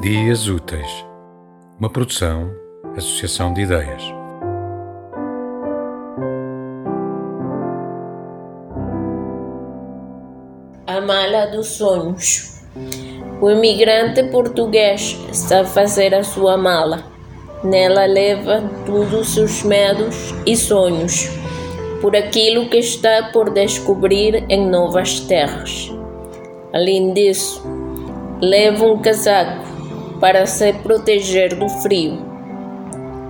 Dias Úteis, uma produção, associação de ideias. A mala dos sonhos. O imigrante português está a fazer a sua mala. Nela leva todos os seus medos e sonhos, por aquilo que está por descobrir em novas terras. Além disso, leva um casaco para se proteger do frio.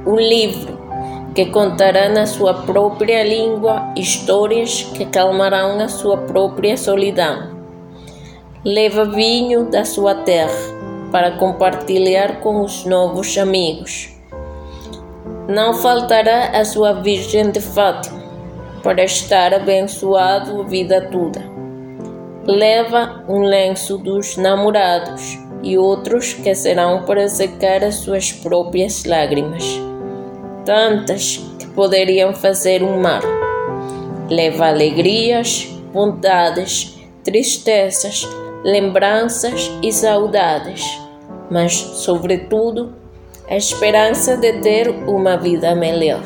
Um livro que contará na sua própria língua histórias que calmarão a sua própria solidão. Leva vinho da sua terra para compartilhar com os novos amigos. Não faltará a sua Virgem de Fátima para estar abençoado a vida toda. Leva um lenço dos namorados e outros que serão para secar as suas próprias lágrimas, tantas que poderiam fazer um mar. Leva alegrias, vontades, tristezas, lembranças e saudades, mas, sobretudo, a esperança de ter uma vida melhor.